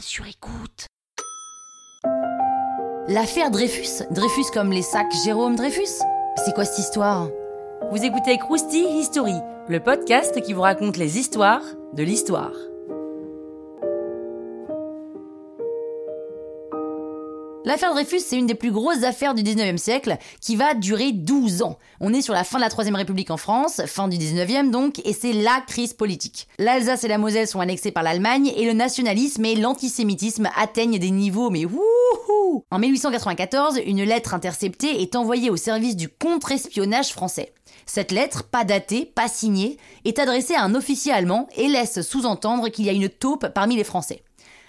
sur écoute. L'affaire Dreyfus Dreyfus comme les sacs Jérôme Dreyfus C'est quoi cette histoire? Vous écoutez Krusty History, le podcast qui vous raconte les histoires de l'histoire. L'affaire Dreyfus, c'est une des plus grosses affaires du 19e siècle qui va durer 12 ans. On est sur la fin de la Troisième République en France, fin du 19e donc, et c'est la crise politique. L'Alsace et la Moselle sont annexées par l'Allemagne et le nationalisme et l'antisémitisme atteignent des niveaux mais wouhou En 1894, une lettre interceptée est envoyée au service du contre-espionnage français. Cette lettre, pas datée, pas signée, est adressée à un officier allemand et laisse sous-entendre qu'il y a une taupe parmi les Français.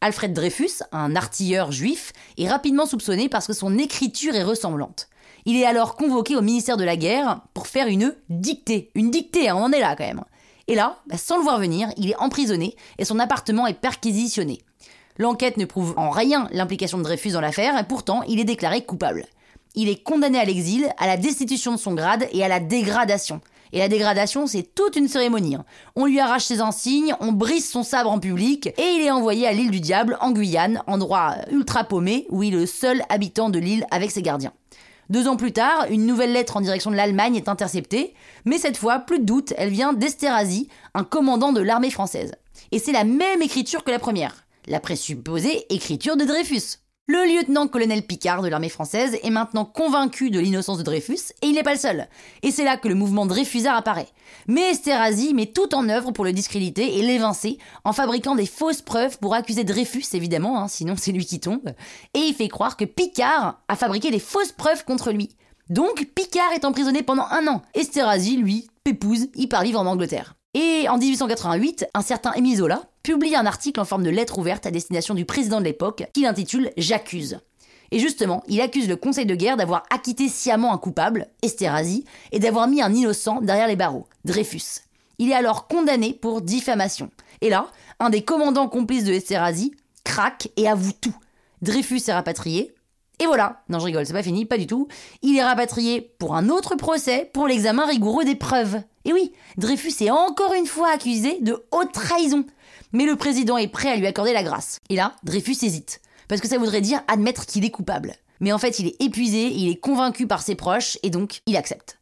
Alfred Dreyfus, un artilleur juif, est rapidement soupçonné parce que son écriture est ressemblante. Il est alors convoqué au ministère de la Guerre pour faire une dictée. Une dictée, hein, on en est là quand même. Et là, bah, sans le voir venir, il est emprisonné et son appartement est perquisitionné. L'enquête ne prouve en rien l'implication de Dreyfus dans l'affaire, et pourtant il est déclaré coupable. Il est condamné à l'exil, à la destitution de son grade et à la dégradation. Et la dégradation, c'est toute une cérémonie. Hein. On lui arrache ses insignes, on brise son sabre en public, et il est envoyé à l'île du Diable, en Guyane, endroit ultra paumé, où il est le seul habitant de l'île avec ses gardiens. Deux ans plus tard, une nouvelle lettre en direction de l'Allemagne est interceptée, mais cette fois, plus de doute, elle vient d'Esterhazy, un commandant de l'armée française. Et c'est la même écriture que la première, la présupposée écriture de Dreyfus. Le lieutenant-colonel Picard de l'armée française est maintenant convaincu de l'innocence de Dreyfus, et il n'est pas le seul. Et c'est là que le mouvement Dreyfusard apparaît. Mais Esterhazy met tout en œuvre pour le discréditer et l'évincer, en fabriquant des fausses preuves pour accuser Dreyfus, évidemment, hein, sinon c'est lui qui tombe. Et il fait croire que Picard a fabriqué des fausses preuves contre lui. Donc Picard est emprisonné pendant un an. Esterhazy, lui, pépouze, il part vivre en Angleterre. Et en 1888, un certain Émile publie un article en forme de lettre ouverte à destination du président de l'époque qu'il intitule J'accuse. Et justement, il accuse le Conseil de guerre d'avoir acquitté sciemment un coupable, Esterhazy, et d'avoir mis un innocent derrière les barreaux, Dreyfus. Il est alors condamné pour diffamation. Et là, un des commandants complices de Esterhazy craque et avoue tout. Dreyfus est rapatrié, et voilà, non je rigole, c'est pas fini, pas du tout. Il est rapatrié pour un autre procès pour l'examen rigoureux des preuves. Et oui, Dreyfus est encore une fois accusé de haute trahison. Mais le président est prêt à lui accorder la grâce. Et là, Dreyfus hésite. Parce que ça voudrait dire admettre qu'il est coupable. Mais en fait, il est épuisé, il est convaincu par ses proches, et donc il accepte.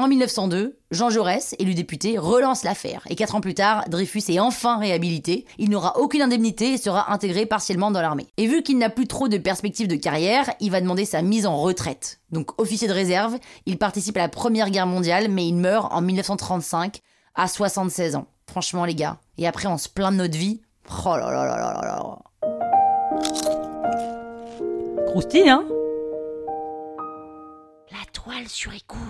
En 1902, Jean Jaurès, élu député, relance l'affaire. Et quatre ans plus tard, Dreyfus est enfin réhabilité. Il n'aura aucune indemnité et sera intégré partiellement dans l'armée. Et vu qu'il n'a plus trop de perspectives de carrière, il va demander sa mise en retraite. Donc officier de réserve, il participe à la Première Guerre mondiale, mais il meurt en 1935 à 76 ans. Franchement les gars. Et après on se plaint de notre vie. Oh là là là là là là. Croustille, hein? La toile sur écoute.